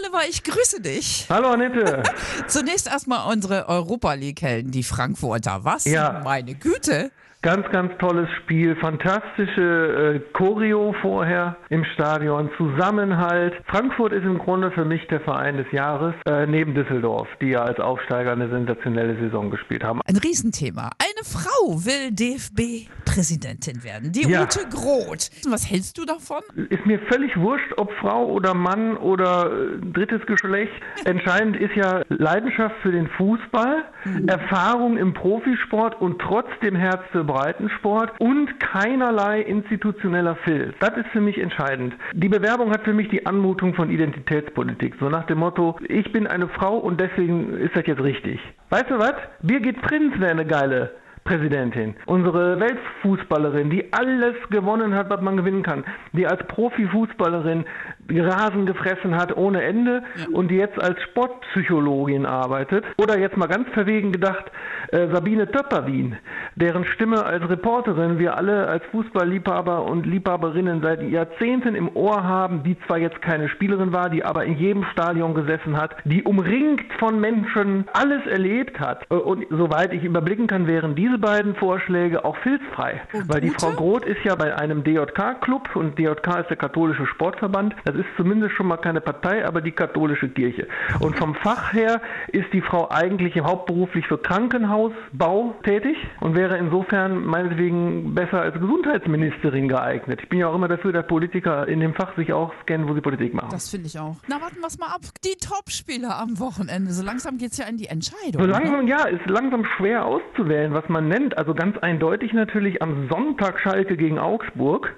Oliver, ich grüße dich. Hallo Annette. Zunächst erstmal unsere Europa League-Helden, die Frankfurter. Was? Ja. Meine Güte. Ganz, ganz tolles Spiel. Fantastische äh, Choreo vorher im Stadion. Zusammenhalt. Frankfurt ist im Grunde für mich der Verein des Jahres, äh, neben Düsseldorf, die ja als Aufsteiger eine sensationelle Saison gespielt haben. Ein Riesenthema. Eine Frau will DFB-Präsidentin werden. Die Ja. Ute Groth. Was hältst du davon? Ist mir völlig wurscht, ob Frau oder Mann oder äh, drittes Geschlecht. Entscheidend ist ja Leidenschaft für den Fußball, Erfahrung im Profisport und trotzdem Herz für Breitensport und keinerlei institutioneller Filz. Das ist für mich entscheidend. Die Bewerbung hat für mich die Anmutung von Identitätspolitik. So nach dem Motto, ich bin eine Frau und deswegen ist das jetzt richtig. Weißt du was? Birgit Prinz wäre eine geile Präsidentin, unsere Weltfußballerin, die alles gewonnen hat, was man gewinnen kann, die als Profifußballerin Rasen gefressen hat ohne Ende und die jetzt als Sportpsychologin arbeitet. Oder jetzt mal ganz verwegen gedacht, äh, Sabine Töpperwien, deren Stimme als Reporterin wir alle als Fußballliebhaber und Liebhaberinnen seit Jahrzehnten im Ohr haben, die zwar jetzt keine Spielerin war, die aber in jedem Stadion gesessen hat, die umringt von Menschen alles erlebt hat. Äh, Und soweit ich überblicken kann, wären diese beiden Vorschläge auch filzfrei. Und Weil die? Frau Groth ist ja bei einem DJK-Club und DJK ist der katholische Sportverband. Das ist zumindest schon mal keine Partei, aber die katholische Kirche. Und vom Fach her ist die Frau eigentlich hauptberuflich für Krankenhausbau tätig und wäre insofern meinetwegen besser als Gesundheitsministerin geeignet. Ich bin ja auch immer dafür, dass Politiker in dem Fach sich auch scannen, wo sie Politik machen. Das finde ich auch. Na, warten wir es mal ab. Die Topspieler am Wochenende. So langsam geht es ja in die Entscheidung. So ne? langsam, ja, ist langsam schwer auszuwählen, was man nennt. Also ganz eindeutig natürlich am Sonntag Schalke gegen Augsburg,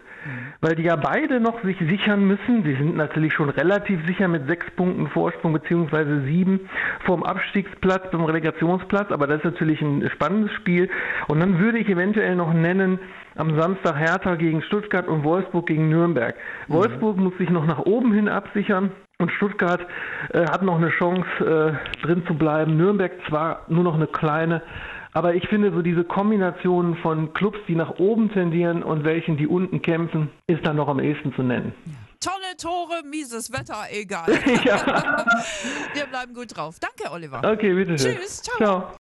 weil die ja beide noch sich sichern müssen. Sie sind natürlich schon relativ sicher mit sechs Punkten Vorsprung beziehungsweise sieben vom Abstiegsplatz, vom Relegationsplatz, aber das ist natürlich ein spannendes Spiel. Und dann würde ich eventuell noch nennen, am Samstag Hertha gegen Stuttgart und Wolfsburg gegen Nürnberg. Wolfsburg muss sich noch nach oben hin absichern. Und Stuttgart äh, hat noch eine Chance, äh, drin zu bleiben. Nürnberg zwar nur noch eine kleine, aber ich finde so diese Kombination von Clubs, die nach oben tendieren und welchen, die unten kämpfen, ist dann noch am ehesten zu nennen. Tolle Tore, mieses Wetter, egal. Ja. Wir bleiben gut drauf. Danke, Oliver. Okay, bitteschön. Tschüss, ciao. Ciao.